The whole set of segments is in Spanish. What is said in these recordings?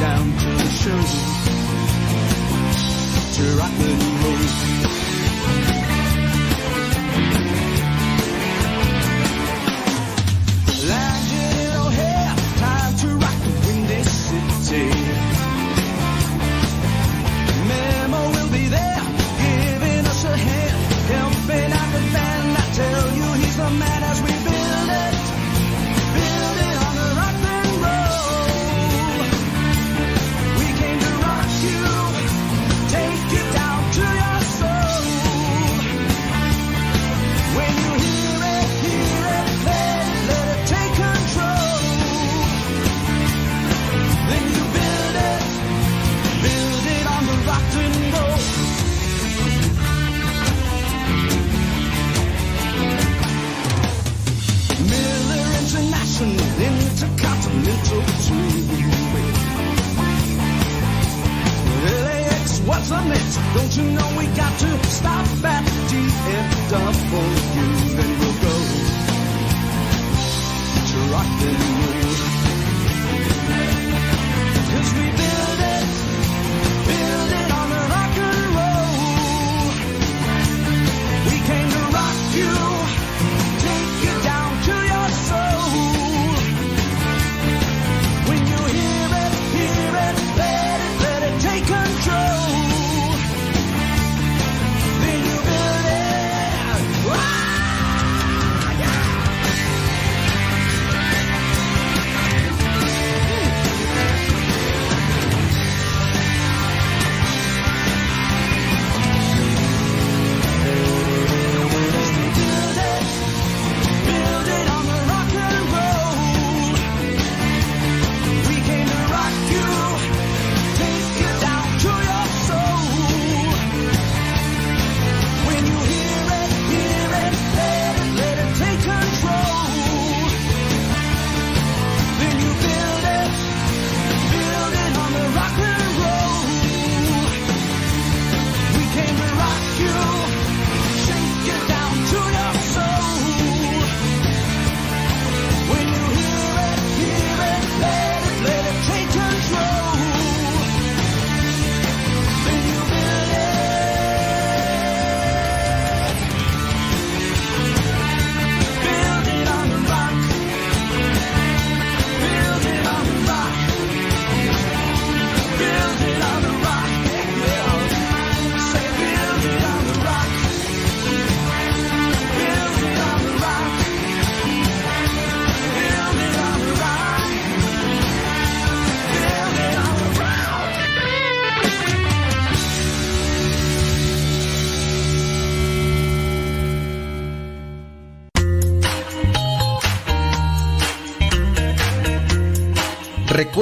down to the show to rock and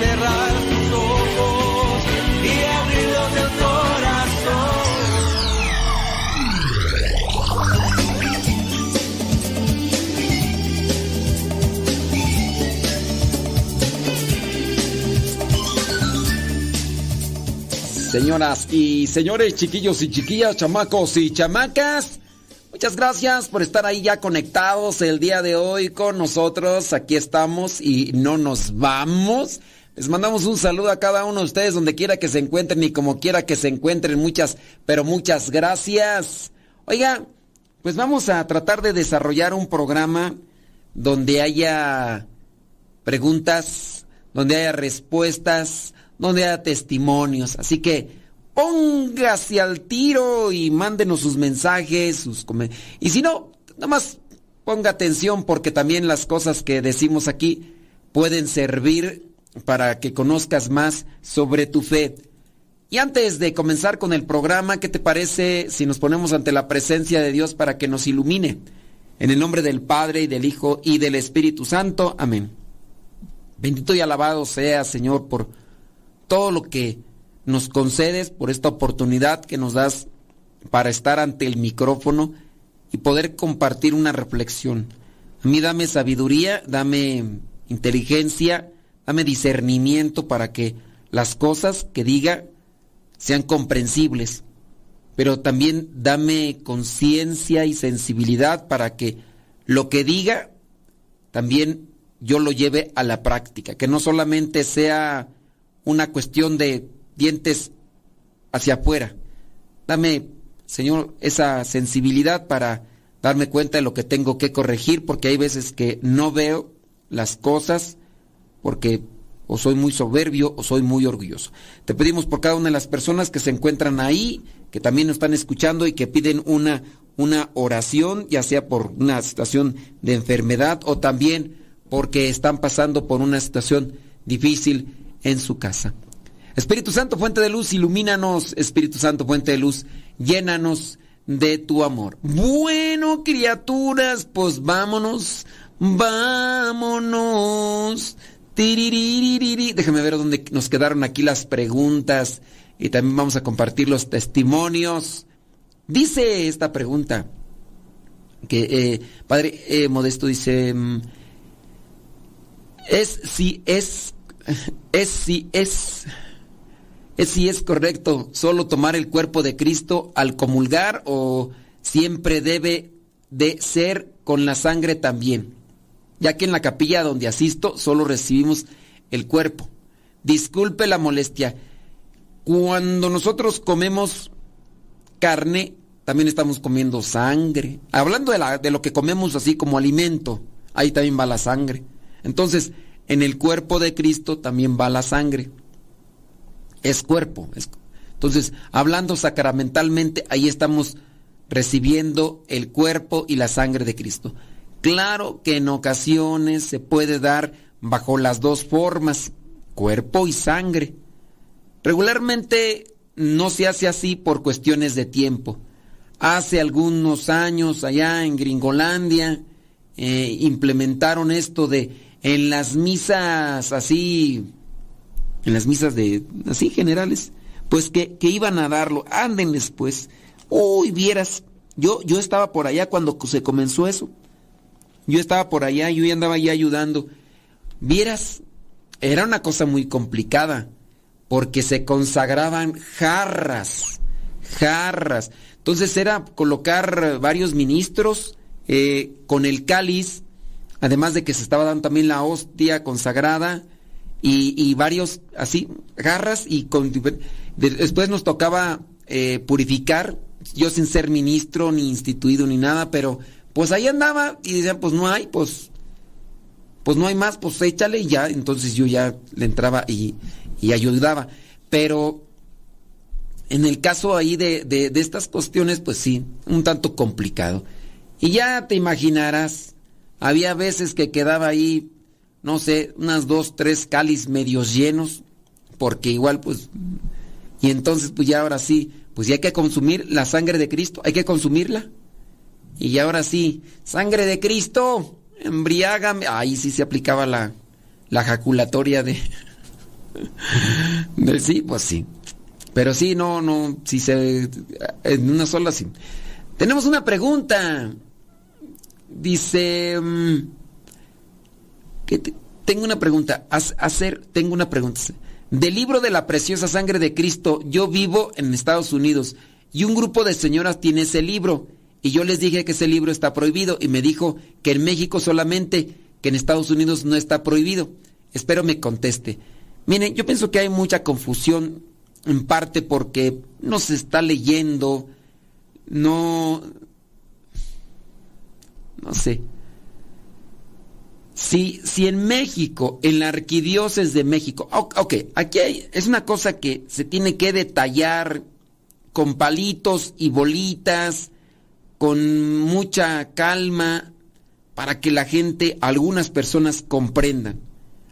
cerrar tus ojos y abrirlos el. Señoras y señores, chiquillos y chiquillas, chamacos y chamacas, muchas gracias por estar ahí ya conectados el día de hoy con nosotros. Aquí estamos y no nos vamos. Les mandamos un saludo a cada uno de ustedes donde quiera que se encuentren y como quiera que se encuentren. Muchas, pero muchas gracias. Oiga, pues vamos a tratar de desarrollar un programa donde haya preguntas, donde haya respuestas, donde haya testimonios. Así que póngase al tiro y mándenos sus mensajes, sus. Y si no, nada más ponga atención porque también las cosas que decimos aquí pueden servir para que conozcas más sobre tu fe. Y antes de comenzar con el programa, ¿qué te parece si nos ponemos ante la presencia de Dios para que nos ilumine? En el nombre del Padre y del Hijo y del Espíritu Santo. Amén. Bendito y alabado sea, Señor, por todo lo que nos concedes, por esta oportunidad que nos das para estar ante el micrófono y poder compartir una reflexión. A mí dame sabiduría, dame inteligencia, dame discernimiento para que las cosas que diga sean comprensibles, pero también dame conciencia y sensibilidad para que lo que diga también yo lo lleve a la práctica, que no solamente sea una cuestión de dientes hacia afuera. Dame, Señor, esa sensibilidad para darme cuenta de lo que tengo que corregir, porque hay veces que no veo las cosas porque o soy muy soberbio o soy muy orgulloso. Te pedimos por cada una de las personas que se encuentran ahí, que también nos están escuchando y que piden una, una oración, ya sea por una situación de enfermedad o también porque están pasando por una situación difícil en su casa. Espíritu Santo, fuente de luz, ilumínanos, Espíritu Santo, fuente de luz, llénanos de tu amor. Bueno, criaturas, pues vámonos, vámonos. Déjame ver dónde nos quedaron aquí las preguntas y también vamos a compartir los testimonios. Dice esta pregunta que eh, Padre eh, Modesto dice mm, es si es es si es es si es correcto solo tomar el cuerpo de Cristo al comulgar o siempre debe de ser con la sangre también ya que en la capilla donde asisto solo recibimos el cuerpo. Disculpe la molestia. Cuando nosotros comemos carne, también estamos comiendo sangre. Hablando de, lo que comemos así como alimento, ahí también va la sangre. Entonces, en el cuerpo de Cristo también va la sangre. Es cuerpo. entonces, hablando sacramentalmente, ahí estamos recibiendo el cuerpo y la sangre de Cristo. Claro que en ocasiones se puede dar bajo las dos formas, cuerpo y sangre. Regularmente no se hace así por cuestiones de tiempo. Hace algunos años allá en Gringolandia eh, implementaron esto de en las misas así, en las misas de así generales, pues que, que iban a darlo. Ándenles pues. Uy, vieras, yo, yo estaba por allá cuando se comenzó eso. Yo estaba por allá, yo ya andaba ahí ayudando. Vieras, era una cosa muy complicada, porque se consagraban jarras, jarras. Entonces era colocar varios ministros eh, con el cáliz, además de que se estaba dando también la hostia consagrada y, varios así, jarras y con, después nos tocaba eh, purificar, yo sin ser ministro ni instituido ni nada, pero pues ahí andaba y decían, pues no hay, pues, pues no hay más, pues échale y ya. Entonces yo ya le entraba y, y ayudaba. Pero en el caso ahí de, de, de, estas cuestiones, pues sí, un tanto complicado. Y ya te imaginarás, había veces que quedaba ahí, no sé, unas dos, tres cáliz medios llenos, porque igual pues, y entonces pues ya ahora sí, pues ya hay que consumir la sangre de Cristo, hay que consumirla. Y ahora sí, sangre de Cristo, embriágame. Ahí sí se aplicaba la, la jaculatoria de... sí, pues sí. Pero sí, no, no, si se. En una sola sí. Tenemos una pregunta. Dice. mm, tengo una pregunta. Hacer, tengo una pregunta. Del libro de la preciosa sangre de Cristo, yo vivo en Estados Unidos y un grupo de señoras tiene ese libro. Y yo les dije que ese libro está prohibido y me dijo que en México solamente, que en Estados Unidos no está prohibido. Espero me conteste. Miren, yo pienso que hay mucha confusión en parte porque no se está leyendo, no, no sé. Si, si en México, en la arquidiócesis de México, ok, aquí hay, es una cosa que se tiene que detallar con palitos y bolitas, con mucha calma, para que la gente, algunas personas comprendan.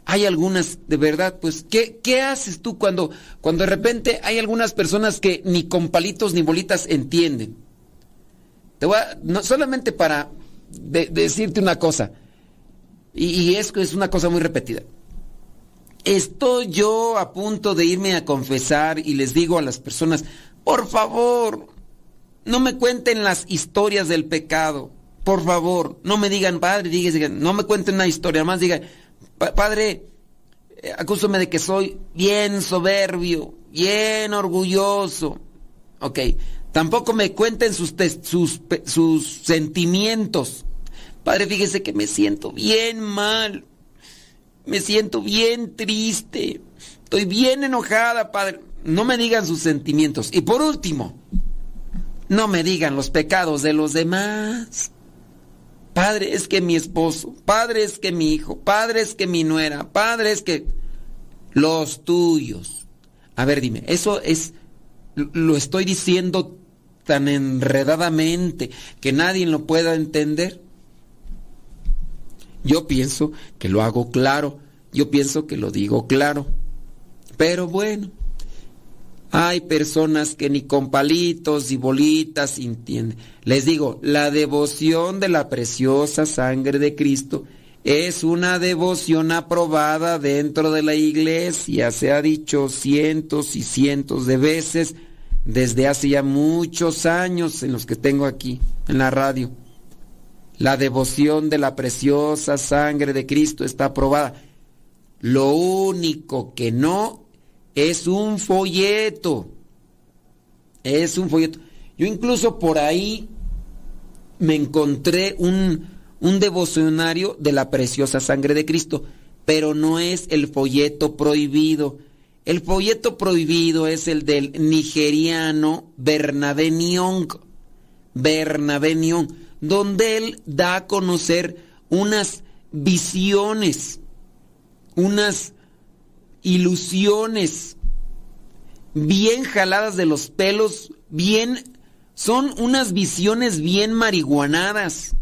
Hay algunas, de verdad, pues, ¿qué, qué haces tú cuando, cuando de repente hay algunas personas que ni con palitos ni bolitas entienden? Te voy a, solamente para de- decirte una cosa, y, y es es una cosa muy repetida. Estoy yo a punto de irme a confesar y les digo a las personas, por favor, no me cuenten las historias del pecado. Por favor, no me digan, padre, digan, no me cuenten una historia, más digan, "Pa- padre, eh, acúsame de que soy bien soberbio, bien orgulloso. Ok, tampoco me cuenten sus, sus, sus sentimientos. Padre, fíjese que me siento bien mal. Me siento bien triste. Estoy bien enojada, padre. No me digan sus sentimientos. Y por último, no me digan los pecados de los demás. Padre, es que mi esposo, padre, es que mi hijo, padre, es que mi nuera, padre, es que los tuyos. A ver, dime, eso es, lo estoy diciendo tan enredadamente que nadie lo pueda entender. Yo pienso que lo hago claro, yo pienso que lo digo claro. Pero bueno, hay personas que ni con palitos y bolitas entienden. Les digo, la devoción de la preciosa sangre de Cristo es una devoción aprobada dentro de la iglesia. Se ha dicho cientos y cientos de veces desde hace ya muchos años en los que tengo aquí en la radio. La devoción de la preciosa sangre de Cristo está aprobada. Lo único que no es un folleto. Es un folleto. Yo incluso por ahí me encontré un, un devocionario de la preciosa sangre de Cristo, pero no es el folleto prohibido. El folleto prohibido es el del nigeriano Bernabé Nyong. Bernabé Nyong, donde él da a conocer unas visiones, unas ilusiones bien jaladas de los pelos, bien son unas visiones bien marihuanadas.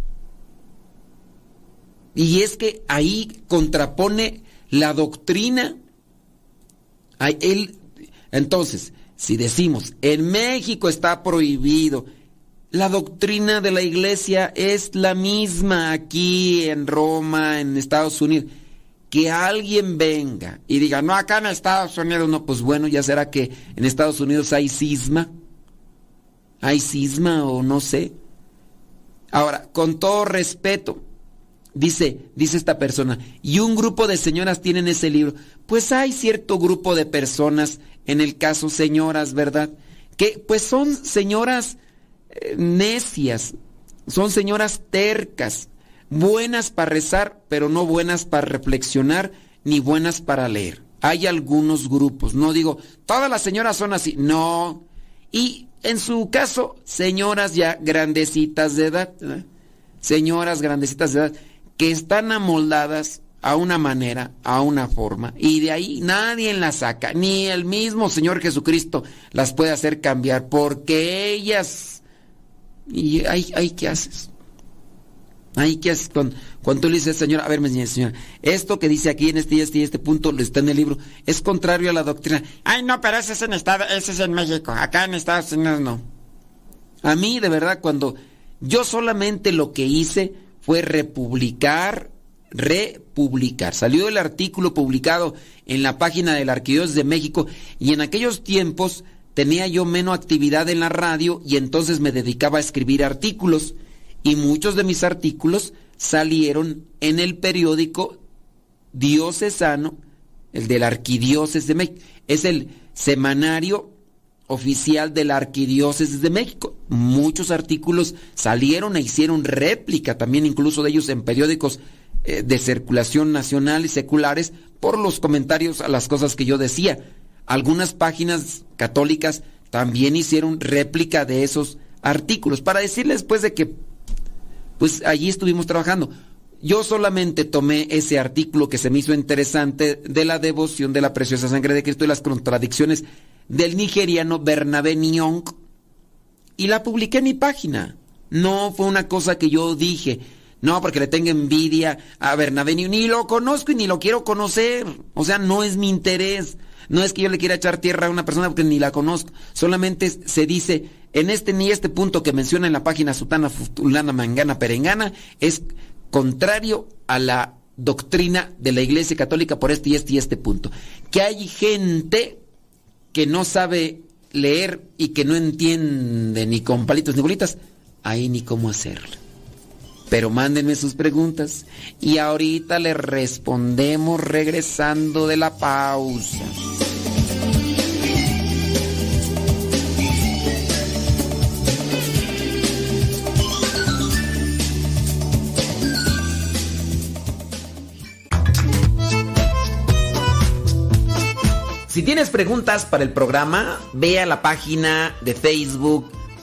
Y es que ahí contrapone la doctrina. Él, entonces, si decimos, en México está prohibido, la doctrina de la iglesia es la misma aquí en Roma, en Estados Unidos. Que alguien venga y diga, no, acá en Estados Unidos no, pues bueno, ya será que en Estados Unidos hay cisma. Hay cisma o no sé. Ahora, con todo respeto, dice, dice esta persona, y un grupo de señoras tienen ese libro. Pues hay cierto grupo de personas, en el caso señoras, ¿verdad? Que pues son señoras eh, necias, son señoras tercas, buenas para rezar, pero no buenas para reflexionar, ni buenas para leer. Hay algunos grupos, no digo, todas las señoras son así, no. Y en su caso, señoras ya grandecitas de edad, señoras grandecitas de edad, que están amoldadas a una manera, a una forma, y de ahí nadie las saca, ni el mismo Señor Jesucristo las puede hacer cambiar, porque ellas... ¿Y ahí, ahí qué haces? Ahí qué haces cuando, cuando tú le dices, señora, a ver, señora, esto que dice aquí en este y este y este punto, lo está en el libro, es contrario a la doctrina. Ay, no, pero ese es en, Estado, ese es en México, acá en Estados Unidos no. A mí, de verdad, cuando yo solamente lo que hice fue republicar republicar. Salió el artículo publicado en la página de la Arquidiócesis de México y en aquellos tiempos tenía yo menos actividad en la radio y entonces me dedicaba a escribir artículos y muchos de mis artículos salieron en el periódico diocesano, el de la Arquidiócesis de México. Es el semanario oficial de la Arquidiócesis de México. Muchos artículos salieron e hicieron réplica también incluso de ellos en periódicos eh, de circulación nacional y seculares por los comentarios a las cosas que yo decía. Algunas páginas católicas también hicieron réplica de esos artículos para decirles pues de que pues allí estuvimos trabajando. Yo solamente tomé ese artículo que se me hizo interesante de la devoción de la preciosa sangre de Cristo y las contradicciones del nigeriano Bernabé Nyong y la publiqué en mi página. No fue una cosa que yo dije, no, porque le tengo envidia a Bernabé, ni lo conozco y ni lo quiero conocer. O sea, no es mi interés. No es que yo le quiera echar tierra a una persona porque ni la conozco. Solamente se dice, en este ni este punto que menciona en la página Sutana Fulana Mangana Perengana, es contrario a la doctrina de la Iglesia Católica por este y este y este punto. Que hay gente que no sabe leer y que no entiende ni con palitos ni bolitas, ahí ni cómo hacerlo. Pero mándenme sus preguntas y ahorita les respondemos regresando de la pausa. Si tienes preguntas para el programa, ve a la página de Facebook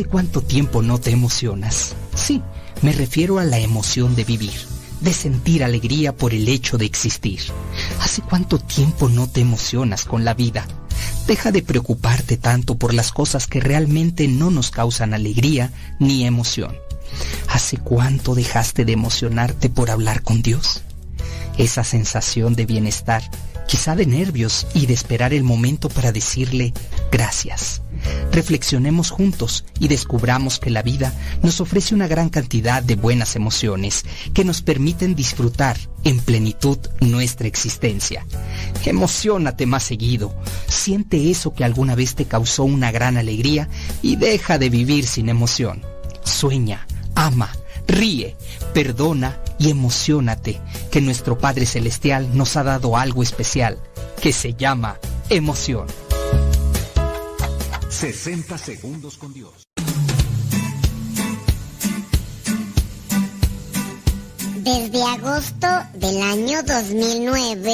¿Hace cuánto tiempo no te emocionas? Sí, me refiero a la emoción de vivir, de sentir alegría por el hecho de existir. ¿Hace cuánto tiempo no te emocionas con la vida? Deja de preocuparte tanto por las cosas que realmente no nos causan alegría ni emoción. ¿Hace cuánto dejaste de emocionarte por hablar con Dios? Esa sensación de bienestar quizá de nervios y de esperar el momento para decirle gracias. Reflexionemos juntos y descubramos que la vida nos ofrece una gran cantidad de buenas emociones que nos permiten disfrutar en plenitud nuestra existencia. Emocionate más seguido, siente eso que alguna vez te causó una gran alegría y deja de vivir sin emoción. Sueña, ama, ríe, perdona y emocionate que nuestro Padre Celestial nos ha dado algo especial que se llama emoción. 60 segundos con Dios. Desde agosto del año 2009,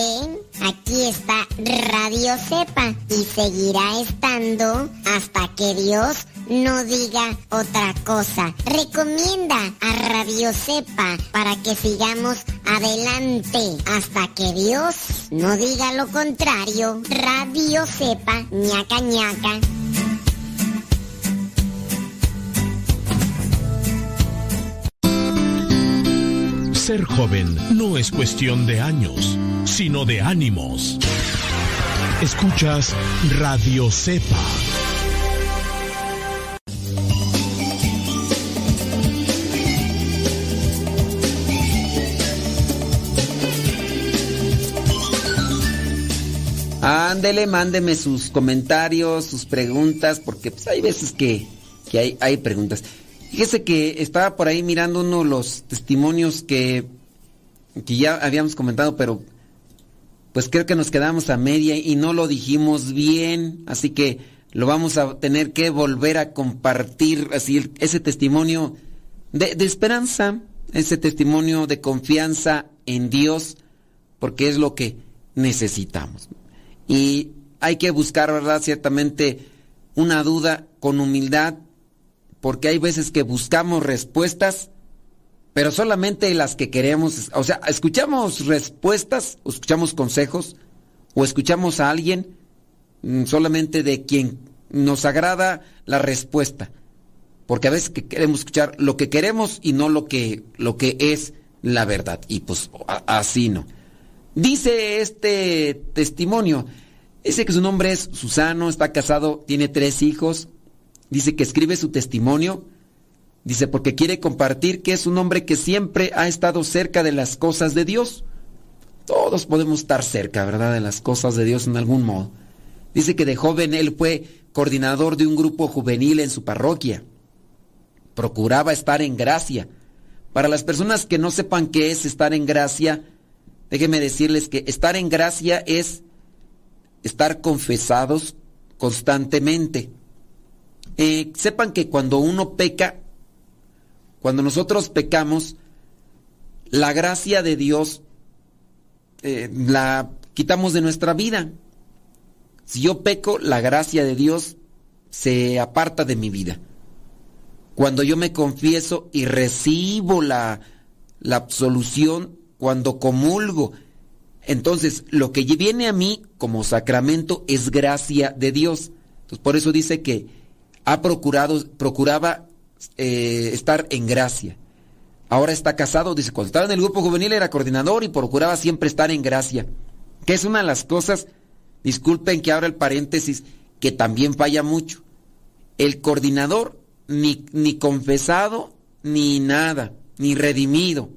aquí está Radio Cepa y seguirá estando hasta que Dios no diga otra cosa. Recomienda a Radio Cepa para que sigamos adelante hasta que Dios no diga lo contrario. Radio Cepa, ñaca ñaca. Ser joven no es cuestión de años, sino de ánimos. Escuchas Radio Cepa. Ándele, mándeme sus comentarios, sus preguntas, porque pues hay veces que, que hay, hay preguntas. Fíjese que estaba por ahí mirando uno de los testimonios que, que ya habíamos comentado, pero pues creo que nos quedamos a media y no lo dijimos bien, así que lo vamos a tener que volver a compartir, así ese testimonio de, de esperanza, ese testimonio de confianza en Dios, porque es lo que necesitamos. Y hay que buscar, ¿verdad? Ciertamente una duda con humildad, porque hay veces que buscamos respuestas pero solamente las que queremos, o sea, escuchamos respuestas, o escuchamos consejos, o escuchamos a alguien mm, solamente de quien nos agrada la respuesta. Porque a veces que queremos escuchar lo que queremos y no lo que, lo que es la verdad. Y pues así no. Dice este testimonio, dice que su nombre es Susano, está casado, tiene tres hijos. Dice que escribe su testimonio Dice, porque quiere compartir que es un hombre que siempre ha estado cerca de las cosas de Dios. Todos podemos estar cerca, ¿verdad? De las cosas de Dios en algún modo. Dice que de joven él fue coordinador de un grupo juvenil en su parroquia. Procuraba estar en gracia. Para las personas que no sepan qué es estar en gracia, déjenme decirles que estar en gracia es estar confesados constantemente. Eh, sepan que cuando uno peca, cuando nosotros pecamos, la gracia de Dios eh, la quitamos de nuestra vida. Si yo peco, la gracia de Dios se aparta de mi vida. Cuando yo me confieso y recibo la, la absolución, cuando comulgo, entonces lo que viene a mí como sacramento es gracia de Dios. Entonces, por eso dice que ha procurado, procuraba eh, estar en gracia. Ahora está casado, dice, cuando estaba en el grupo juvenil era coordinador y procuraba siempre estar en gracia. Que es una de las cosas, disculpen que abra el paréntesis, que también falla mucho. El coordinador ni, ni confesado, ni nada, ni redimido.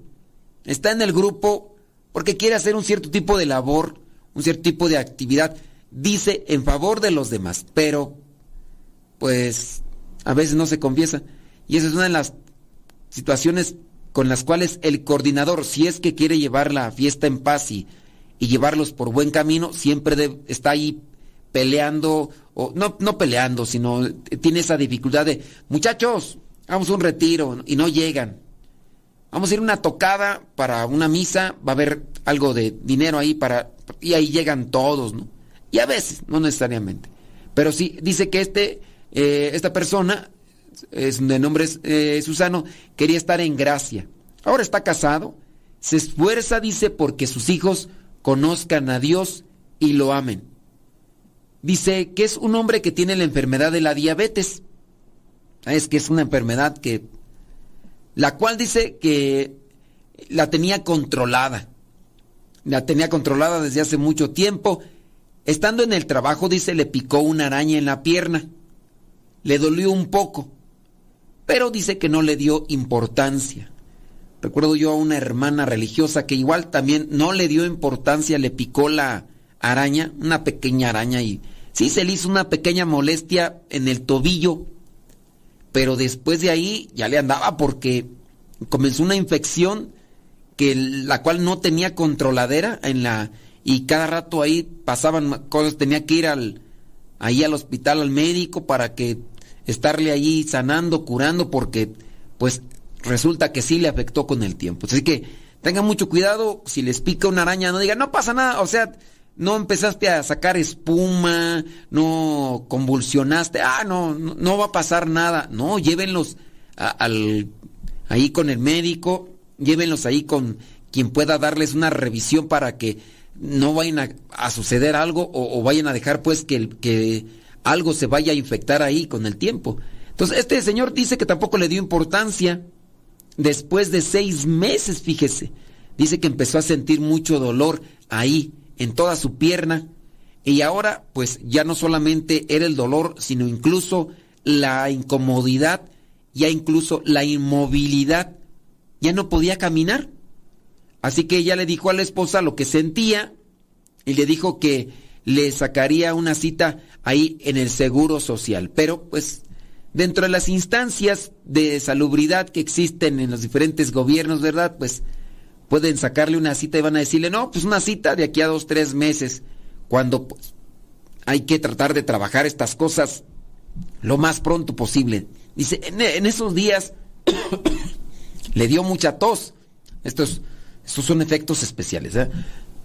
Está en el grupo porque quiere hacer un cierto tipo de labor, un cierto tipo de actividad. Dice en favor de los demás, pero pues a veces no se confiesa. Y esa es una de las situaciones con las cuales el coordinador, si es que quiere llevar la fiesta en paz y, llevarlos por buen camino, siempre está ahí peleando, o no, no peleando, sino tiene esa dificultad de, muchachos, vamos a un retiro y no llegan. Vamos a ir una tocada para una misa, va a haber algo de dinero ahí para, y ahí llegan todos, ¿no? Y a veces, no necesariamente. Pero sí, dice que este, eh, esta persona es de nombre eh, Susano, quería estar en gracia. Ahora está casado, se esfuerza, dice, porque sus hijos conozcan a Dios y lo amen. Dice que es un hombre que tiene la enfermedad de la diabetes. Ah, es que es una enfermedad que, la cual dice que la tenía controlada. La tenía controlada desde hace mucho tiempo. Estando en el trabajo, dice, le picó una araña en la pierna. Le dolió un poco pero dice que no le dio importancia. Recuerdo yo a una hermana religiosa que igual también no le dio importancia, le picó la araña, una pequeña araña y sí se le hizo una pequeña molestia en el tobillo, pero después de ahí ya le andaba porque comenzó una infección que la cual no tenía controladera en la y cada rato ahí pasaban cosas, tenía que ir al ahí al hospital al médico para que estarle allí sanando, curando, porque pues resulta que sí le afectó con el tiempo. Así que tengan mucho cuidado, si les pica una araña, no digan, no pasa nada, o sea, no empezaste a sacar espuma, no convulsionaste, ah, no, no, va a pasar nada. No, llévenlos al, ahí con el médico, llévenlos ahí con quien pueda darles una revisión para que no vayan a, suceder algo o, vayan a dejar pues que, que algo se vaya a infectar ahí con el tiempo. Entonces, este señor dice que tampoco le dio importancia. Después de seis meses, fíjese, dice que empezó a sentir mucho dolor ahí, en toda su pierna. Y ahora, pues ya no solamente era el dolor, sino incluso la incomodidad, ya incluso la inmovilidad. Ya no podía caminar. Así que ella le dijo a la esposa lo que sentía y le dijo que le sacaría una cita ahí en el seguro social. Pero pues dentro de las instancias de salubridad que existen en los diferentes gobiernos, ¿verdad? Pues pueden sacarle una cita y van a decirle, no, pues una cita de aquí a dos, tres meses, cuando pues, hay que tratar de trabajar estas cosas lo más pronto posible. Dice, en, esos días le dio mucha tos. Estos, estos son efectos especiales. ¿eh?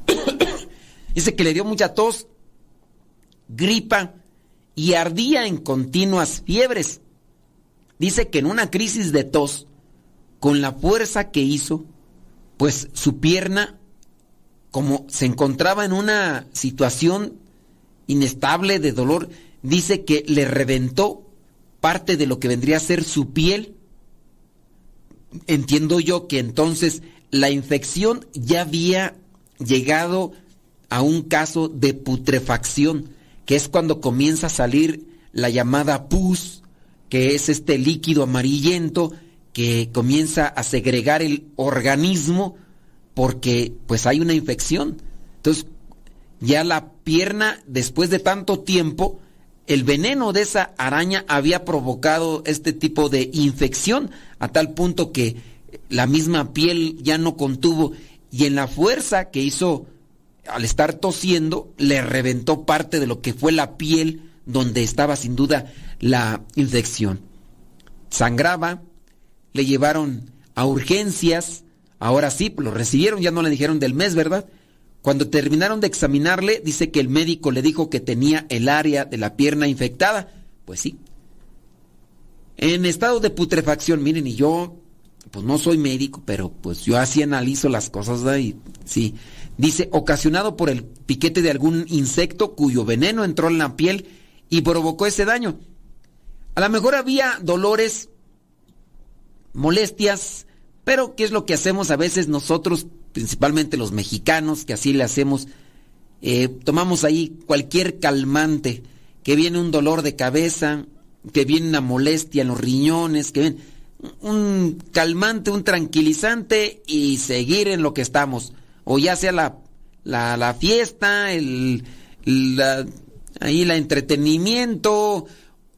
Dice que le dio mucha tos gripa y ardía en continuas fiebres. Dice que en una crisis de tos con la fuerza que hizo, pues su pierna, como se encontraba en una situación inestable de dolor, dice que le reventó parte de lo que vendría a ser su piel. Entiendo yo que entonces la infección ya había llegado a un caso de putrefacción, que es cuando comienza a salir la llamada pus, que es este líquido amarillento que comienza a segregar el organismo porque pues hay una infección. Entonces, ya la pierna, después de tanto tiempo, el veneno de esa araña había provocado este tipo de infección a tal punto que la misma piel ya no contuvo y en la fuerza que hizo al estar tosiendo le reventó parte de lo que fue la piel donde estaba sin duda la infección. Sangraba, le llevaron a urgencias, ahora sí, lo recibieron, ya no le dijeron del mes, ¿verdad? Cuando terminaron de examinarle, dice que el médico le dijo que tenía el área de la pierna infectada. Pues sí. En estado de putrefacción, miren, y yo, pues no soy médico, pero pues yo así analizo las cosas, ¿verdad? Y sí. Dice, ocasionado por el piquete de algún insecto cuyo veneno entró en la piel y provocó ese daño. A lo mejor había dolores, molestias, pero ¿qué es lo que hacemos a veces nosotros, principalmente los mexicanos, que así le hacemos? Eh, tomamos ahí cualquier calmante, que viene un dolor de cabeza, que viene una molestia en los riñones, que viene un calmante, un tranquilizante y seguir en lo que estamos. O ya sea la, la, la fiesta, el, ahí la entretenimiento,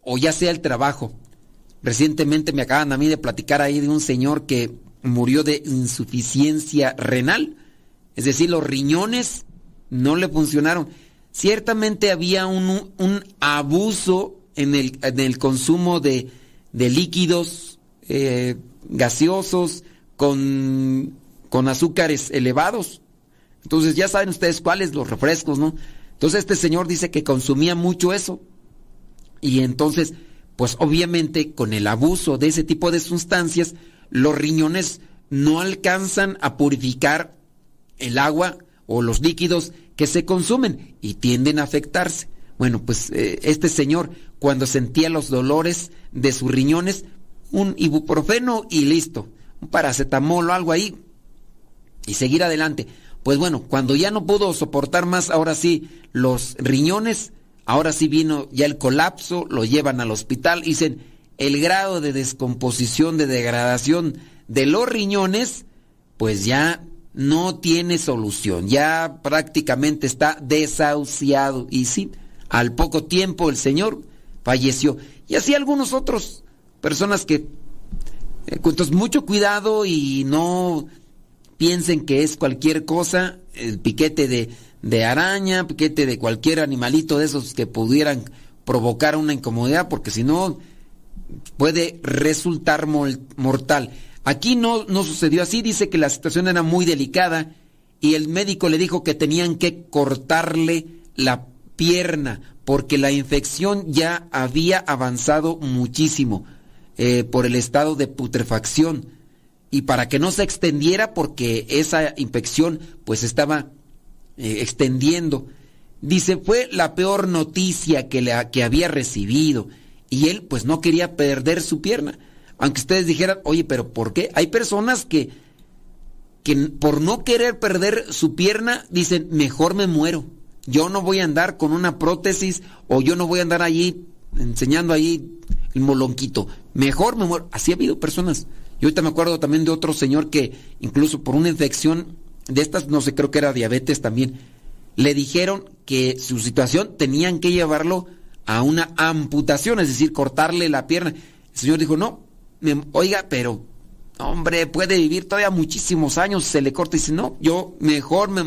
o ya sea el trabajo. Recientemente me acaban a mí de platicar ahí de un señor que murió de insuficiencia renal, es decir, los riñones no le funcionaron. Ciertamente había un, un abuso en el, en el, consumo de, de líquidos eh, gaseosos con, con azúcares elevados. Entonces ya saben ustedes cuáles los refrescos, ¿no? Entonces este señor dice que consumía mucho eso. Y entonces, pues obviamente con el abuso de ese tipo de sustancias, los riñones no alcanzan a purificar el agua o los líquidos que se consumen y tienden a afectarse. Bueno, pues eh, este señor cuando sentía los dolores de sus riñones, un ibuprofeno y listo, un paracetamol o algo ahí y seguir adelante. Pues bueno, cuando ya no pudo soportar más, ahora sí, los riñones, ahora sí vino ya el colapso, lo llevan al hospital, dicen, el grado de descomposición, de degradación de los riñones, pues ya no tiene solución, ya prácticamente está desahuciado. Y sí, al poco tiempo el señor falleció. Y así algunos otros, personas que, eh, mucho cuidado y no piensen que es cualquier cosa, el piquete de, de araña, piquete de cualquier animalito de esos que pudieran provocar una incomodidad, porque si no puede resultar mortal. Aquí no, no sucedió así, dice que la situación era muy delicada y el médico le dijo que tenían que cortarle la pierna porque la infección ya había avanzado muchísimo eh, por el estado de putrefacción y para que no se extendiera porque esa infección pues estaba eh, extendiendo. Dice, fue la peor noticia que, le, que había recibido y él pues no quería perder su pierna. Aunque ustedes dijeran, oye, pero ¿por qué? Hay personas que, que por no querer perder su pierna dicen, mejor me muero. Yo no voy a andar con una prótesis o yo no voy a andar allí enseñando ahí el molonquito. Mejor me muero. Así ha habido personas. Y ahorita me acuerdo también de otro señor que incluso por una infección de estas, no sé, creo que era diabetes también, le dijeron que su situación tenían que llevarlo a una amputación, es decir, cortarle la pierna. El señor dijo, no, oiga, pero, hombre, puede vivir todavía muchísimos años, se le corta y dice, no, yo mejor me...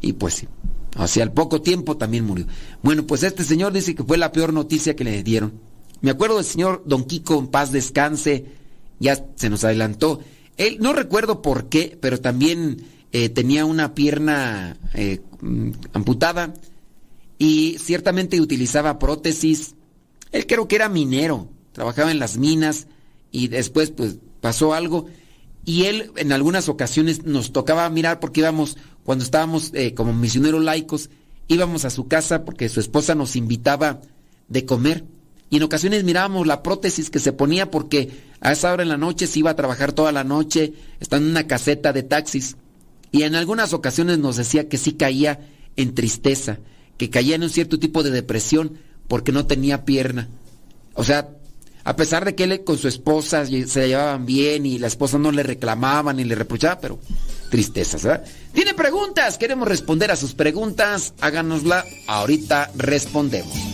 Y pues sí, hacia el poco tiempo también murió. Bueno, pues este señor dice que fue la peor noticia que le dieron. Me acuerdo del señor Don Kiko, en paz descanse, ya se nos adelantó. Él, no recuerdo por qué, pero también eh, tenía una pierna eh, mm, amputada y ciertamente utilizaba prótesis. Él creo que era minero, trabajaba en las minas y después pues pasó algo y él en algunas ocasiones nos tocaba mirar porque íbamos, cuando estábamos eh, como misioneros laicos, íbamos a su casa porque su esposa nos invitaba de comer. Y en ocasiones mirábamos la prótesis que se ponía porque a esa hora en la noche se iba a trabajar toda la noche, está en una caseta de taxis. Y en algunas ocasiones nos decía que sí caía en tristeza, que caía en un cierto tipo de depresión porque no tenía pierna. O sea, a pesar de que él con su esposa se llevaban bien y la esposa no le reclamaba ni le reprochaba, pero tristezas, ¿verdad? ¿Tiene preguntas? Queremos responder a sus preguntas. Háganosla. Ahorita respondemos.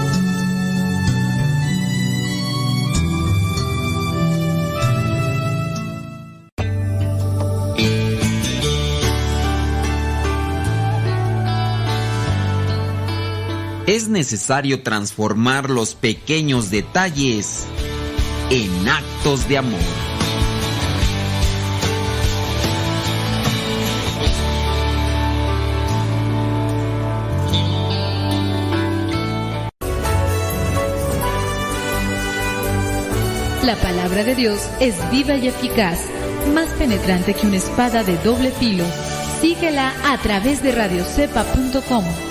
Es necesario transformar los pequeños detalles en actos de amor. La palabra de Dios es viva y eficaz, más penetrante que una espada de doble filo. Síguela a través de radiocepa.com.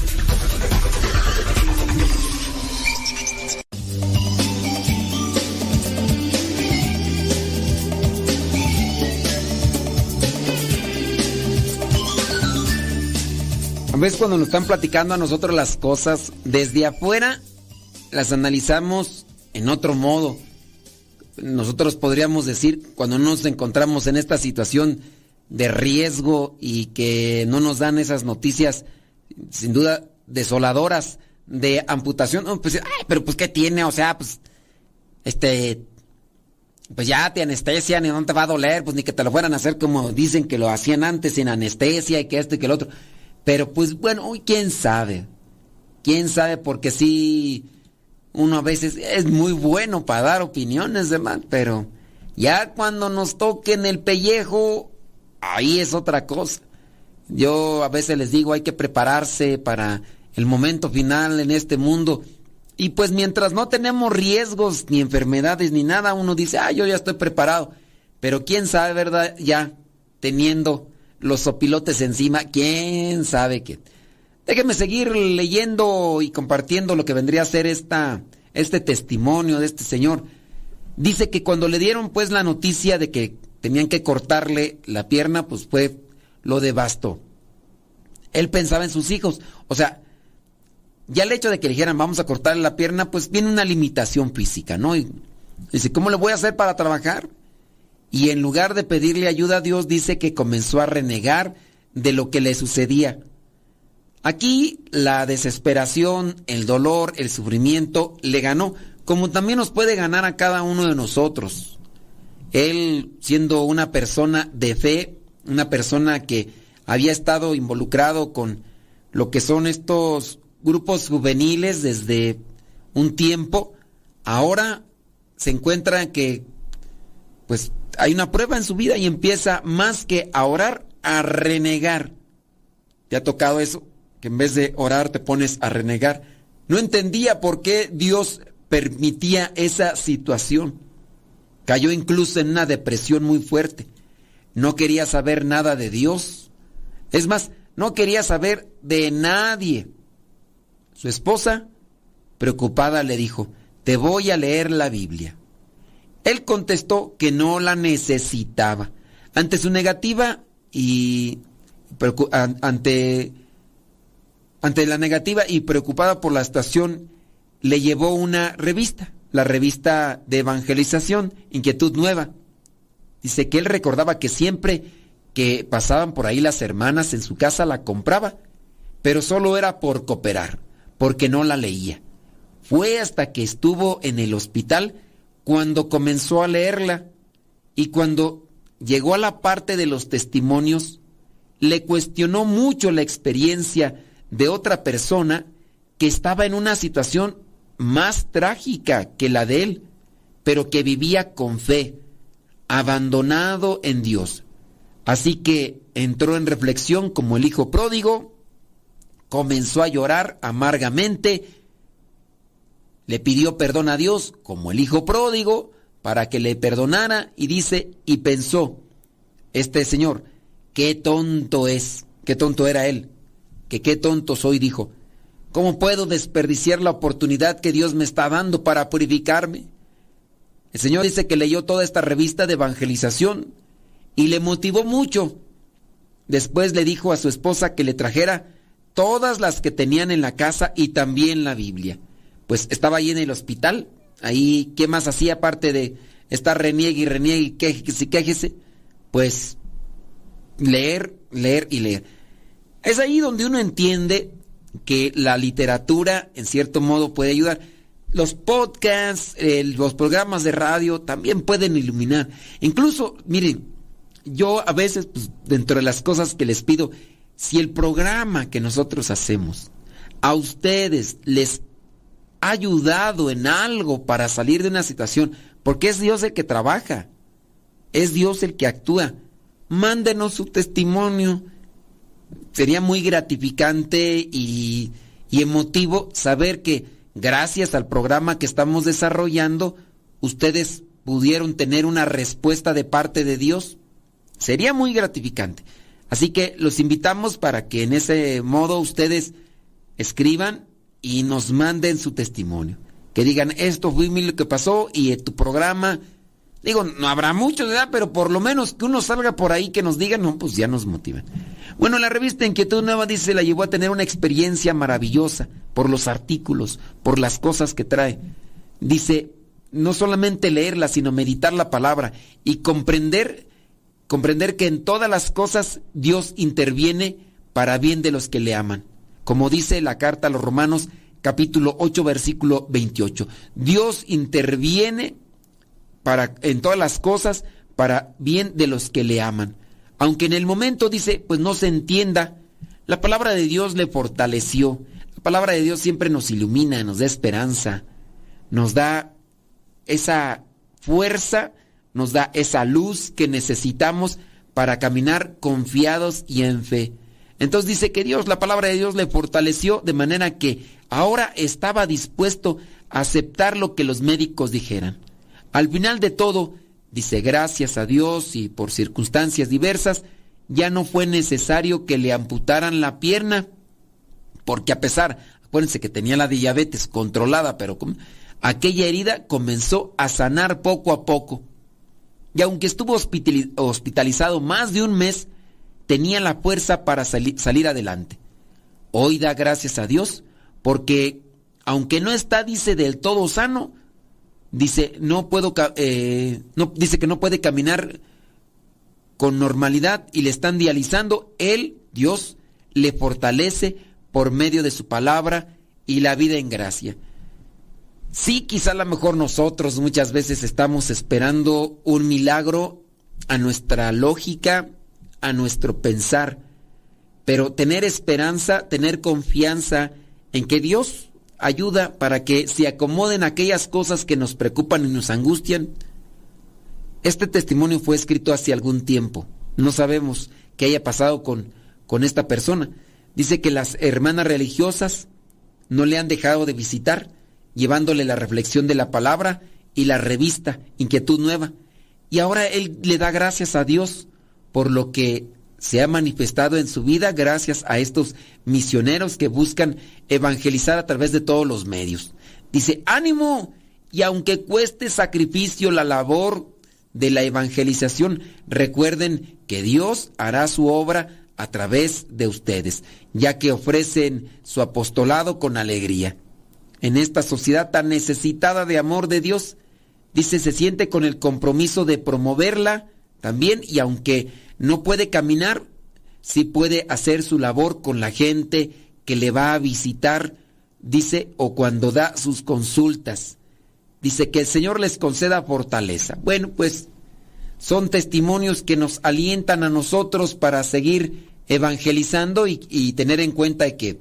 ¿Ves cuando nos están platicando a nosotros las cosas desde afuera? Las analizamos en otro modo. Nosotros podríamos decir, cuando nos encontramos en esta situación de riesgo y que no nos dan esas noticias, sin duda, desoladoras de amputación, pues, ay, pero pues, ¿qué tiene? O sea, pues, este, pues ya te anestesian y no te va a doler, pues ni que te lo fueran a hacer como dicen que lo hacían antes sin anestesia y que esto y que el otro. Pero pues bueno, quién sabe. Quién sabe, porque sí, uno a veces es muy bueno para dar opiniones, demás, pero ya cuando nos toquen el pellejo, ahí es otra cosa. Yo a veces les digo, hay que prepararse para el momento final en este mundo. Y pues mientras no tenemos riesgos, ni enfermedades, ni nada, uno dice, ah, yo ya estoy preparado. Pero quién sabe, ¿verdad? Ya teniendo los sopilotes encima, quién sabe qué. Déjenme seguir leyendo y compartiendo lo que vendría a ser esta, este testimonio de este señor. Dice que cuando le dieron pues la noticia de que tenían que cortarle la pierna, pues fue lo devastó. Él pensaba en sus hijos. O sea, ya el hecho de que le dijeran vamos a cortarle la pierna, pues viene una limitación física, ¿no? Y dice, ¿cómo le voy a hacer para trabajar? Y en lugar de pedirle ayuda a Dios dice que comenzó a renegar de lo que le sucedía. Aquí la desesperación, el dolor, el sufrimiento le ganó, como también nos puede ganar a cada uno de nosotros. Él siendo una persona de fe, una persona que había estado involucrado con lo que son estos grupos juveniles desde un tiempo, ahora se encuentra que pues hay una prueba en su vida y empieza más que a orar, a renegar. ¿Te ha tocado eso? Que en vez de orar te pones a renegar. No entendía por qué Dios permitía esa situación. Cayó incluso en una depresión muy fuerte. No quería saber nada de Dios. Es más, no quería saber de nadie. Su esposa, preocupada, le dijo, te voy a leer la Biblia. Él contestó que no la necesitaba. Ante su negativa y ante, ante la negativa y preocupada por la estación, le llevó una revista, la revista de evangelización, Inquietud Nueva. Dice que él recordaba que siempre que pasaban por ahí las hermanas en su casa la compraba, pero solo era por cooperar, porque no la leía. Fue hasta que estuvo en el hospital cuando comenzó a leerla y cuando llegó a la parte de los testimonios, le cuestionó mucho la experiencia de otra persona que estaba en una situación más trágica que la de él, pero que vivía con fe, abandonado en Dios. Así que entró en reflexión como el hijo pródigo, comenzó a llorar amargamente, le pidió perdón a Dios como el hijo pródigo para que le perdonara y dice y pensó, este señor, qué tonto es, qué tonto era él, que qué tonto soy, dijo, ¿cómo puedo desperdiciar la oportunidad que Dios me está dando para purificarme? El Señor dice que leyó toda esta revista de evangelización y le motivó mucho. Después le dijo a su esposa que le trajera todas las que tenían en la casa y también la Biblia pues estaba ahí en el hospital. Ahí, ¿qué más hacía aparte de estar reniegue y reniegue y quejese, quejese? Pues leer, leer y leer. Es ahí donde uno entiende que la literatura, en cierto modo, puede ayudar. Los podcasts, los programas de radio también pueden iluminar. Incluso, miren, yo a veces, pues, dentro de las cosas que les pido, si el programa que nosotros hacemos a ustedes les ayudado en algo para salir de una situación, porque es Dios el que trabaja, es Dios el que actúa. Mándenos su testimonio. Sería muy gratificante y, y emotivo saber que gracias al programa que estamos desarrollando, ustedes pudieron tener una respuesta de parte de Dios. Sería muy gratificante. Así que los invitamos para que en ese modo ustedes escriban y nos manden su testimonio. Que digan, esto fue lo que pasó y tu programa. Digo, no habrá mucho, ¿verdad? Pero por lo menos que uno salga por ahí que nos digan, no, pues ya nos motivan. Bueno, la revista Inquietud Nueva dice, la llevó a tener una experiencia maravillosa por los artículos, por las cosas que trae. Dice, no solamente leerla, sino meditar la palabra y comprender, comprender que en todas las cosas Dios interviene para bien de los que le aman como dice la carta a los Romanos capítulo 8 versículo 28. Dios interviene para en todas las cosas para bien de los que le aman. Aunque en el momento dice, pues no se entienda, la palabra de Dios le fortaleció. La palabra de Dios siempre nos ilumina, nos da esperanza, nos da esa fuerza, nos da esa luz que necesitamos para caminar confiados y en fe. Entonces dice que Dios, la palabra de Dios le fortaleció de manera que ahora estaba dispuesto a aceptar lo que los médicos dijeran. Al final de todo, dice gracias a Dios y por circunstancias diversas, ya no fue necesario que le amputaran la pierna, porque a pesar, acuérdense que tenía la diabetes controlada, pero aquella herida comenzó a sanar poco a poco. Y aunque estuvo hospitalizado más de un mes, tenía la fuerza para salir adelante. Hoy da gracias a Dios porque aunque no está, dice, del todo sano, dice, no puedo, eh, no, dice que no puede caminar con normalidad y le están dializando, él, Dios, le fortalece por medio de su palabra y la vida en gracia. Sí, quizá a lo mejor nosotros muchas veces estamos esperando un milagro a nuestra lógica, a nuestro pensar, pero tener esperanza, tener confianza en que Dios ayuda para que se acomoden aquellas cosas que nos preocupan y nos angustian. Este testimonio fue escrito hace algún tiempo. No sabemos qué haya pasado con, con esta persona. Dice que las hermanas religiosas no le han dejado de visitar, llevándole la reflexión de la palabra y la revista Inquietud Nueva. Y ahora él le da gracias a Dios por lo que se ha manifestado en su vida gracias a estos misioneros que buscan evangelizar a través de todos los medios. Dice, ánimo, y aunque cueste sacrificio la labor de la evangelización, recuerden que Dios hará su obra a través de ustedes, ya que ofrecen su apostolado con alegría. En esta sociedad tan necesitada de amor de Dios, dice, se siente con el compromiso de promoverla también y aunque no puede caminar, sí puede hacer su labor con la gente que le va a visitar, dice, o cuando da sus consultas. Dice que el Señor les conceda fortaleza. Bueno, pues son testimonios que nos alientan a nosotros para seguir evangelizando y, y tener en cuenta que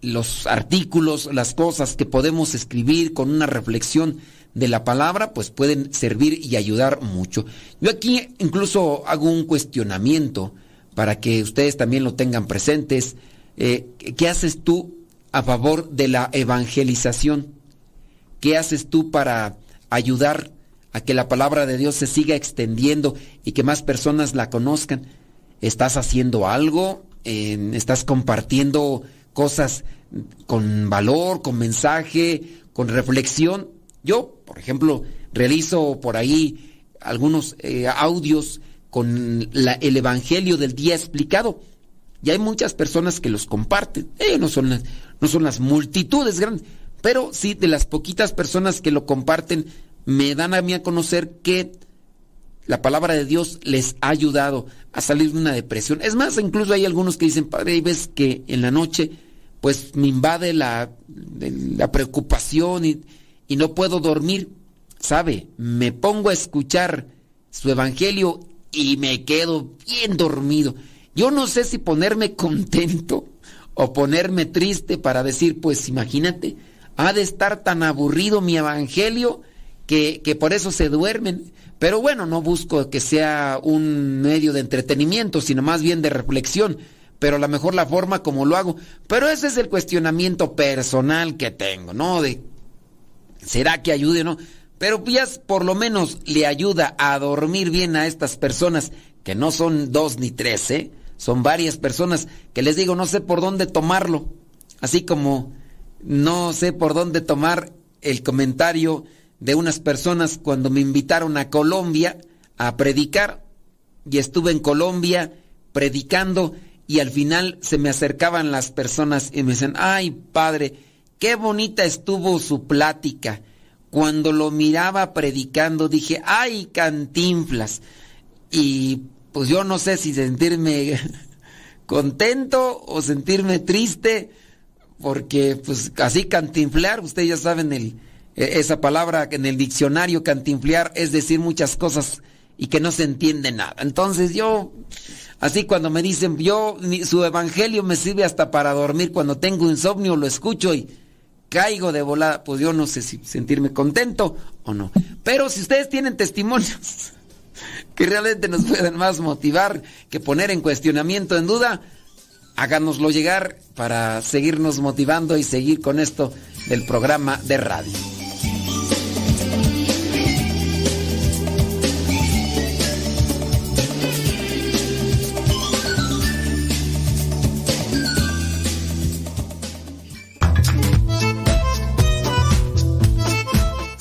los artículos, las cosas que podemos escribir con una reflexión de la palabra, pues pueden servir y ayudar mucho. Yo aquí incluso hago un cuestionamiento para que ustedes también lo tengan presentes. Eh, ¿Qué haces tú a favor de la evangelización? ¿Qué haces tú para ayudar a que la palabra de Dios se siga extendiendo y que más personas la conozcan? ¿Estás haciendo algo? ¿Estás compartiendo cosas con valor, con mensaje, con reflexión? Yo, por ejemplo, realizo por ahí algunos eh, audios con el Evangelio del día explicado. Y hay muchas personas que los comparten. Eh, no, son las, no son las multitudes grandes, pero sí de las poquitas personas que lo comparten, me dan a mí a conocer que la palabra de Dios les ha ayudado a salir de una depresión. Es más, incluso hay algunos que dicen, padre, y ves que en la noche pues me invade la, la preocupación y, y no puedo dormir. ¿Sabe? Me pongo a escuchar su evangelio y me quedo bien dormido. Yo no sé si ponerme contento o ponerme triste para decir, pues imagínate, ha de estar tan aburrido mi evangelio que, que por eso se duermen. Pero bueno, no busco que sea un medio de entretenimiento, sino más bien de reflexión. Pero a lo mejor la forma como lo hago. Pero ese es el cuestionamiento personal que tengo, ¿no? ¿Será que ayude o no? Pero ya por lo menos le ayuda a dormir bien a estas personas, que no son dos ni tres, ¿eh? Son varias personas que les digo, no sé por dónde tomarlo. Así como no sé por dónde tomar el comentario de unas personas cuando me invitaron a Colombia a predicar. Y estuve en Colombia predicando y al final se me acercaban las personas y me decían, ay padre, qué bonita estuvo su plática cuando lo miraba predicando dije, ay, cantinflas. Y pues yo no sé si sentirme contento o sentirme triste, porque pues así cantinflear, ustedes ya saben el, e, esa palabra en el diccionario cantinflear es decir muchas cosas y que no se entiende nada. Entonces yo, así cuando me dicen, yo, su evangelio me sirve hasta para dormir, cuando tengo insomnio lo escucho y caigo de volada, pues yo no sé si sentirme contento o no. Pero si ustedes tienen testimonios que realmente nos pueden más motivar que poner en cuestionamiento, en duda, háganoslo llegar para seguirnos motivando y seguir con esto del programa de radio.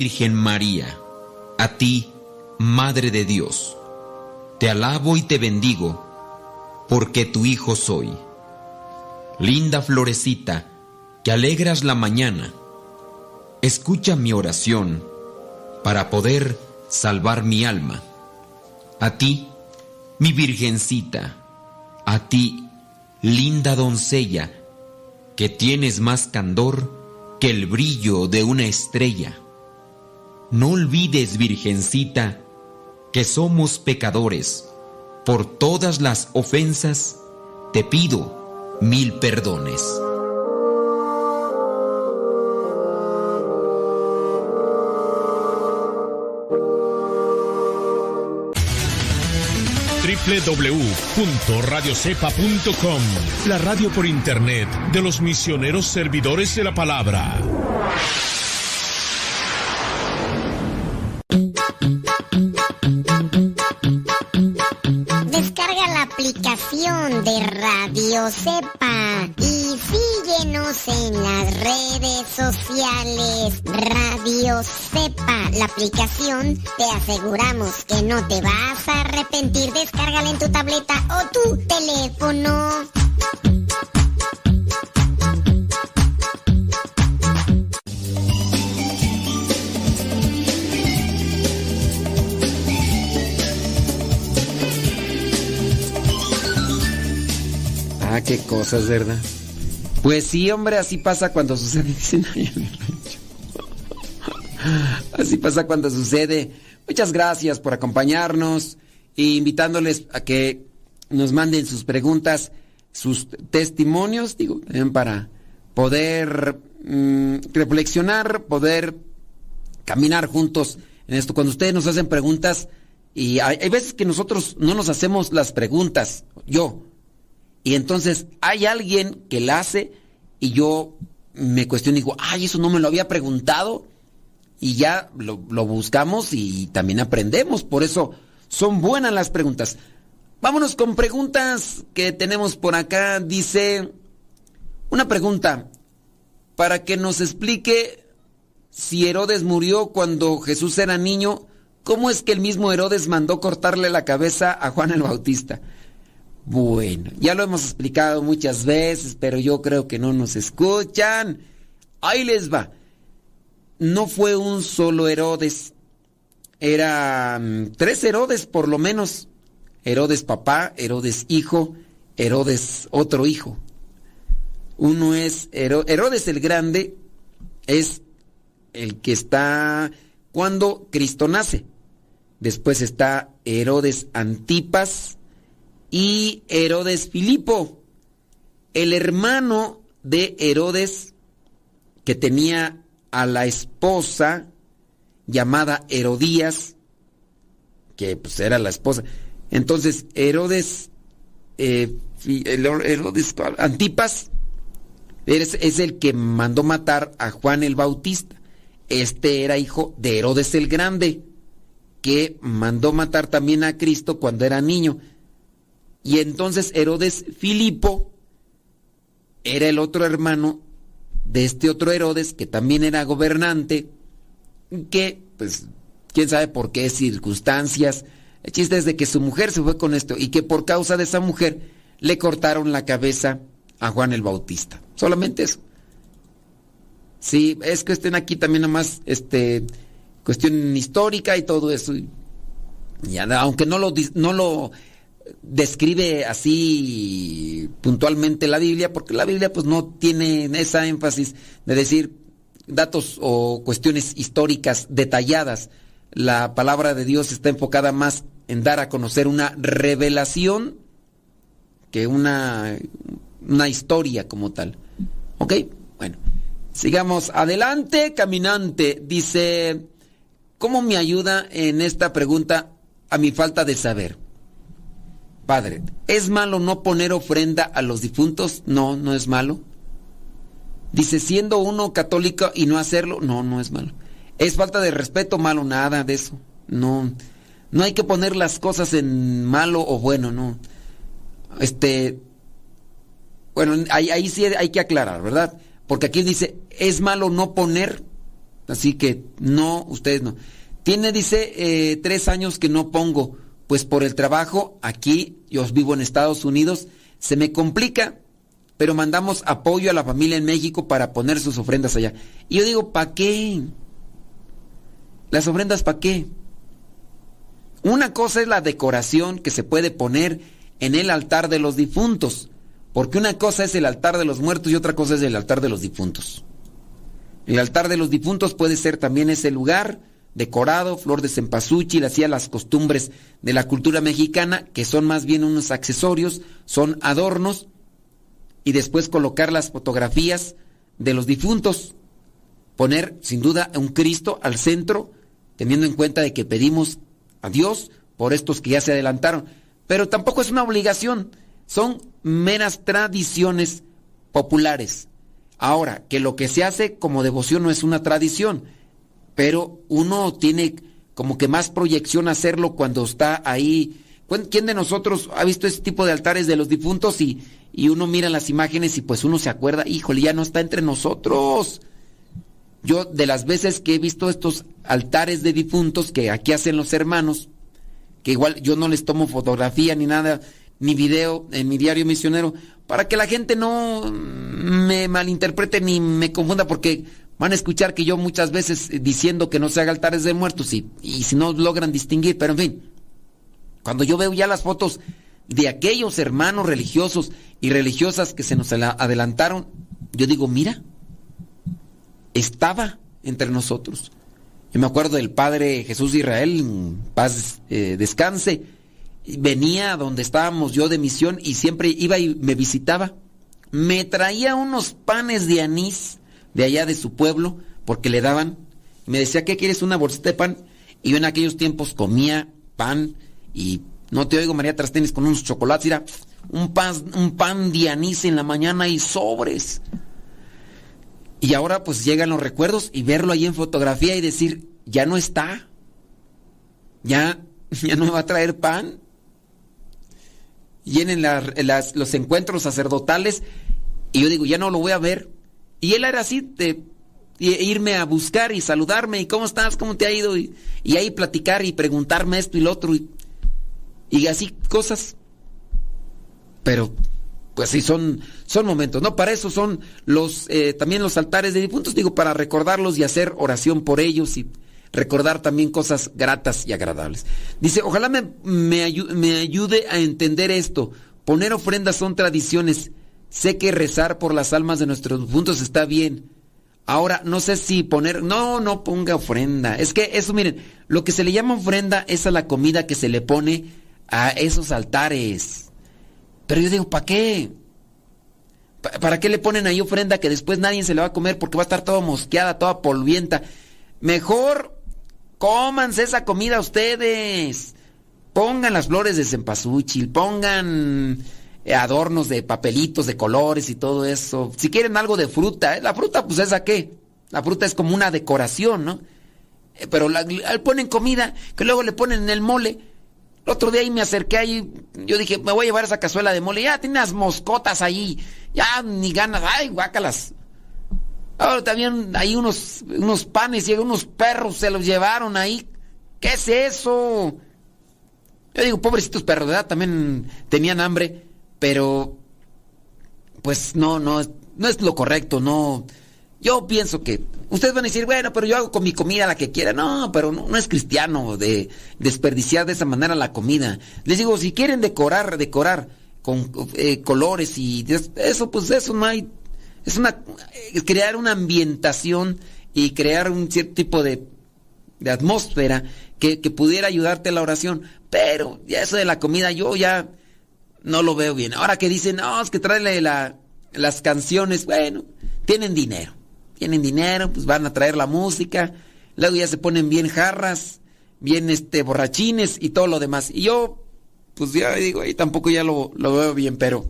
Virgen María, a ti, Madre de Dios, te alabo y te bendigo, porque tu Hijo soy. Linda florecita, que alegras la mañana, escucha mi oración para poder salvar mi alma. A ti, mi virgencita, a ti, linda doncella, que tienes más candor que el brillo de una estrella. No olvides, virgencita, que somos pecadores. Por todas las ofensas, te pido mil perdones. www.radiocepa.com, la radio por internet de los misioneros servidores de la palabra. Cepa y síguenos en las redes sociales. Radio Cepa, la aplicación, te aseguramos que no te vas a arrepentir. Cosas. Pues sí, hombre, así pasa cuando sucede. Así pasa cuando sucede. Muchas gracias por acompañarnos e invitándoles a que nos manden sus preguntas, sus testimonios, digo, también para poder mm, reflexionar, poder caminar juntos en esto. Cuando ustedes nos hacen preguntas, y hay veces que nosotros no nos hacemos las preguntas, yo, y entonces hay alguien que la hace y yo me cuestiono y digo, ay, eso no me lo había preguntado. Y ya lo, lo buscamos y también aprendemos. Por eso son buenas las preguntas. Vámonos con preguntas que tenemos por acá. Dice, una pregunta, para que nos explique si Herodes murió cuando Jesús era niño, ¿cómo es que el mismo Herodes mandó cortarle la cabeza a Juan el Bautista? Bueno, ya lo hemos explicado muchas veces, pero yo creo que no nos escuchan. Ahí les va. No fue un solo Herodes. Eran tres Herodes por lo menos. Herodes papá, Herodes hijo, Herodes otro hijo. Uno es Hero- Herodes el Grande, es el que está cuando Cristo nace. Después está Herodes Antipas, y Herodes Filipo, el hermano de Herodes que tenía a la esposa llamada Herodías, que pues era la esposa. Entonces Herodes, eh, Herodes Antipas, es el que mandó matar a Juan el Bautista. Este era hijo de Herodes el Grande, que mandó matar también a Cristo cuando era niño. Y entonces Herodes Filipo era el otro hermano de este otro Herodes, que también era gobernante, que, pues, quién sabe por qué circunstancias. El chiste es de que su mujer se fue con esto y que por causa de esa mujer le cortaron la cabeza a Juan el Bautista. Solamente eso. Sí, es que estén aquí también nomás, este, cuestión histórica y todo eso. Y aunque no lo, no lo describe así puntualmente la Biblia, porque la Biblia pues no tiene esa énfasis de decir datos o cuestiones históricas detalladas. La palabra de Dios está enfocada más en dar a conocer una revelación que una, una historia como tal. ¿Ok? Bueno, sigamos adelante, caminante. Dice, ¿cómo me ayuda en esta pregunta a mi falta de saber? Padre, ¿es malo no poner ofrenda a los difuntos? No, no es malo. Dice, siendo uno católico y no hacerlo, no, no es malo. ¿Es falta de respeto, malo? Nada de eso. No, no hay que poner las cosas en malo o bueno, no. Este, bueno, ahí, ahí sí hay que aclarar, ¿verdad? Porque aquí dice, es malo no poner, así que no, ustedes no. Tiene, dice, eh, tres años que no pongo, pues por el trabajo aquí, yo vivo en Estados Unidos, se me complica, pero mandamos apoyo a la familia en México para poner sus ofrendas allá. Y yo digo, ¿para qué? ¿Las ofrendas para qué? Una cosa es la decoración que se puede poner en el altar de los difuntos, porque una cosa es el altar de los muertos y otra cosa es el altar de los difuntos. El altar de los difuntos puede ser también ese lugar decorado, flor de cempasúchil, hacía las costumbres de la cultura mexicana, que son más bien unos accesorios, son adornos, y después colocar las fotografías de los difuntos, poner sin duda un Cristo al centro, teniendo en cuenta de que pedimos a Dios por estos que ya se adelantaron, pero tampoco es una obligación, son meras tradiciones populares. Ahora, que lo que se hace como devoción no es una tradición, pero uno tiene como que más proyección hacerlo cuando está ahí. ¿Quién de nosotros ha visto ese tipo de altares de los difuntos y, y uno mira las imágenes y pues uno se acuerda, híjole, ya no está entre nosotros? Yo de las veces que he visto estos altares de difuntos que aquí hacen los hermanos, que igual yo no les tomo fotografía ni nada, ni video en mi diario misionero, para que la gente no me malinterprete ni me confunda, porque Van a escuchar que yo muchas veces eh, diciendo que no se haga altares de muertos y, y si no logran distinguir, pero en fin, cuando yo veo ya las fotos de aquellos hermanos religiosos y religiosas que se nos adelantaron, yo digo, mira, estaba entre nosotros. Yo me acuerdo del padre Jesús de Israel, paz eh, descanse, venía donde estábamos yo de misión y siempre iba y me visitaba. Me traía unos panes de anís de allá de su pueblo porque le daban. Y me decía, ¿qué quieres? Una bolsita de pan. Y yo en aquellos tiempos comía pan y no te oigo María Trastenis con unos chocolates, era un pan, un pan de anís en la mañana y sobres. Y ahora pues llegan los recuerdos y verlo ahí en fotografía y decir, ya no está. Ya, ya no me va a traer pan. Y en las, los encuentros sacerdotales y yo digo, ya no lo voy a ver. Y él era así, de, irme a buscar y saludarme, y cómo estás, cómo te ha ido, y, ahí platicar y preguntarme esto y lo otro, y, así cosas. Pero, pues sí, son, son momentos, ¿no? Para eso son los, eh, también los altares de difuntos, digo, para recordarlos y hacer oración por ellos y recordar también cosas gratas y agradables. Dice, ojalá me, me ayude a entender esto. Poner ofrendas son tradiciones Sé que rezar por las almas de nuestros puntos está bien. Ahora, no sé si poner... No, no ponga ofrenda. Es que eso, miren, lo que se le llama ofrenda es a la comida que se le pone a esos altares. Pero yo digo, ¿para qué? ¿Para qué le ponen ahí ofrenda que después nadie se le va a comer porque va a estar toda mosqueada, toda polvienta? Mejor cómanse esa comida ustedes. Pongan las flores de cempasúchil, pongan adornos de papelitos, de colores y todo eso. Si quieren algo de fruta, ¿eh? la fruta pues es a qué? La fruta es como una decoración, ¿no? Eh, pero la, ponen comida, que luego le ponen en el mole. El otro día ahí me acerqué ahí, yo dije, me voy a llevar esa cazuela de mole. Ya tiene unas moscotas ahí, ya ni ganas, ay, guácalas. Ahora también hay unos, unos panes y unos perros se los llevaron ahí. ¿Qué es eso? Yo digo, pobrecitos perros, ¿verdad? También tenían hambre. Pero, pues no, no, no es lo correcto, no. Yo pienso que ustedes van a decir, bueno, pero yo hago con mi comida la que quiera. No, pero no, es cristiano de desperdiciar de esa manera la comida. Les digo, si quieren decorar, decorar con eh, colores y eso, pues eso no hay. Es una crear una ambientación y crear un cierto tipo de, de atmósfera que, que pudiera ayudarte a la oración. Pero ya eso de la comida, yo ya no lo veo bien. Ahora que dicen, no, es que trae la, las canciones, bueno, tienen dinero. Tienen dinero, pues van a traer la música. Luego ya se ponen bien jarras, bien este borrachines y todo lo demás. Y yo, pues ya digo, ahí tampoco ya lo, lo veo bien, pero,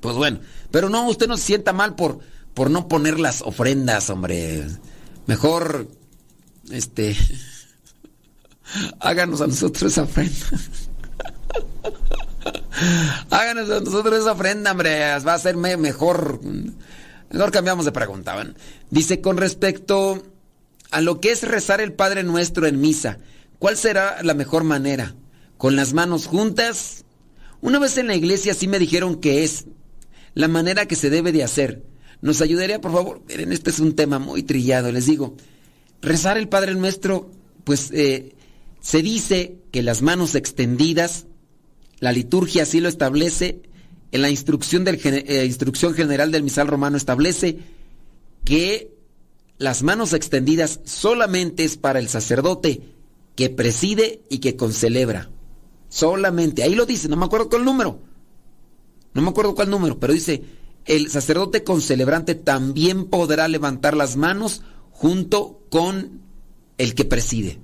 pues bueno. Pero no, usted no se sienta mal por, por no poner las ofrendas, hombre. Mejor este, háganos a nosotros esa ofrenda. háganos nosotros esa ofrenda, hombre, va a ser mejor. Mejor cambiamos de pregunta. ¿ven? Dice, con respecto a lo que es rezar el Padre Nuestro en misa, ¿cuál será la mejor manera? ¿Con las manos juntas? Una vez en la iglesia sí me dijeron que es la manera que se debe de hacer. ¿Nos ayudaría, por favor? Miren, este es un tema muy trillado, les digo. Rezar el Padre Nuestro, pues eh, se dice que las manos extendidas, la liturgia así lo establece, en la instrucción, del, eh, instrucción general del misal romano establece que las manos extendidas solamente es para el sacerdote que preside y que concelebra. Solamente, ahí lo dice, no me acuerdo cuál número. No me acuerdo cuál número, pero dice, el sacerdote concelebrante también podrá levantar las manos junto con el que preside.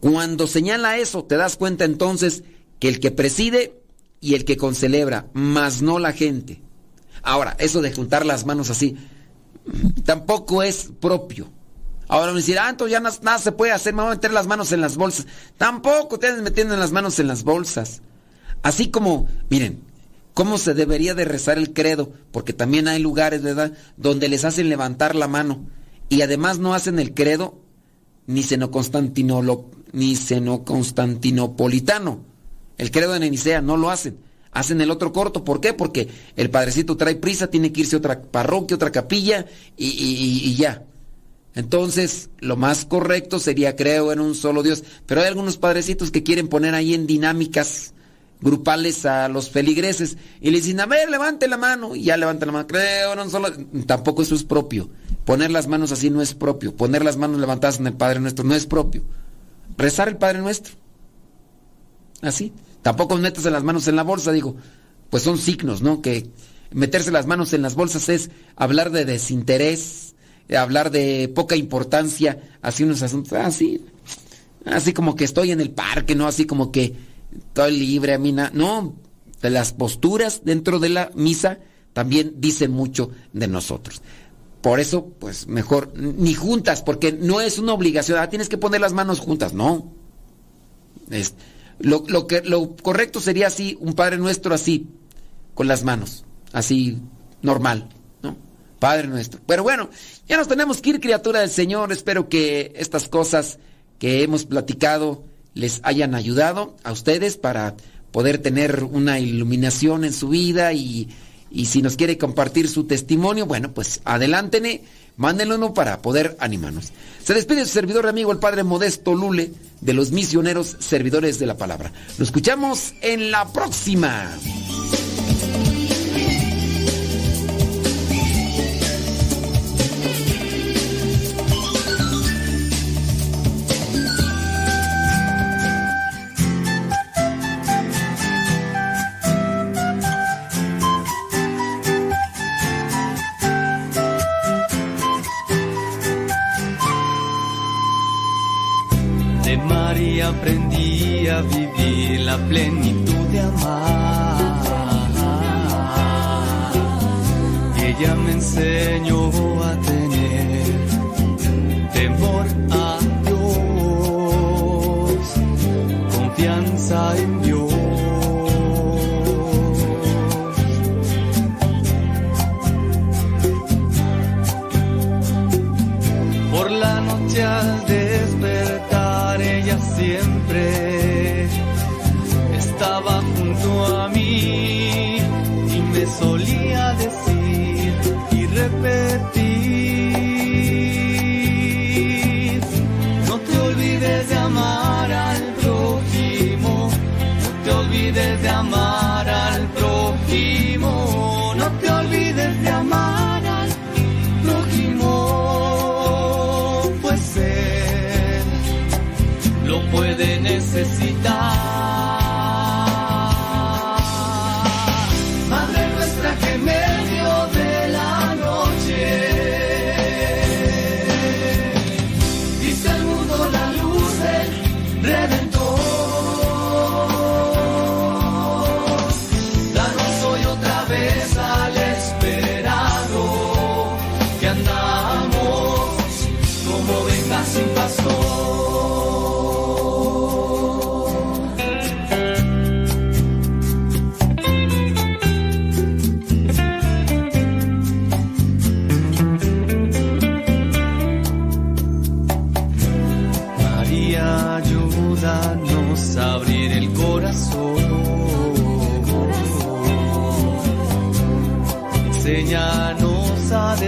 Cuando señala eso, te das cuenta entonces que el que preside y el que concelebra, más no la gente. Ahora, eso de juntar las manos así, tampoco es propio. Ahora me dirán, ah, entonces ya nada, se puede hacer, me voy a meter las manos en las bolsas. Tampoco te metiendo las manos en las bolsas. Así como, miren, cómo se debería de rezar el credo, porque también hay lugares, ¿verdad?, donde les hacen levantar la mano y además no hacen el credo ni seno El credo de Nicea no lo hacen. Hacen el otro corto. ¿Por qué? Porque el padrecito trae prisa, tiene que irse a otra parroquia, otra capilla y, y ya. Entonces, lo más correcto sería creo en un solo Dios. Pero hay algunos padrecitos que quieren poner ahí en dinámicas grupales a los feligreses y le dicen, a ver, levante la mano. Y ya levanta la mano. Creo en un solo Tampoco eso es propio. Poner las manos así no es propio. Poner las manos levantadas en el Padre Nuestro no es propio. Rezar el Padre Nuestro. Así. Tampoco metas las manos en la bolsa, digo, pues son signos, ¿no? Que meterse las manos en las bolsas es hablar de desinterés, hablar de poca importancia hacia unos asuntos así. Así como que estoy en el parque, ¿no? Así como que estoy libre, a mí No, las posturas dentro de la misa también dicen mucho de nosotros. Por eso, pues mejor ni juntas, porque no es una obligación. Ah, tienes que poner las manos juntas, no. Es, lo, que, lo correcto sería así, un Padre Nuestro así, con las manos, así, normal, ¿no? Padre Nuestro. Pero bueno, ya nos tenemos que ir, criatura del Señor. Espero que estas cosas que hemos platicado les hayan ayudado a ustedes para poder tener una iluminación en su vida y, y si nos quiere compartir su testimonio, bueno, pues adelántenle Mándenlo uno para poder animarnos. Se despide su servidor amigo, el Padre Modesto Lule, de los misioneros servidores de la palabra. Nos escuchamos en la próxima. Aprendí a vivir la plenitud de amar. Ella me enseñó a tener temor a Dios, confianza en Dios.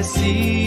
see.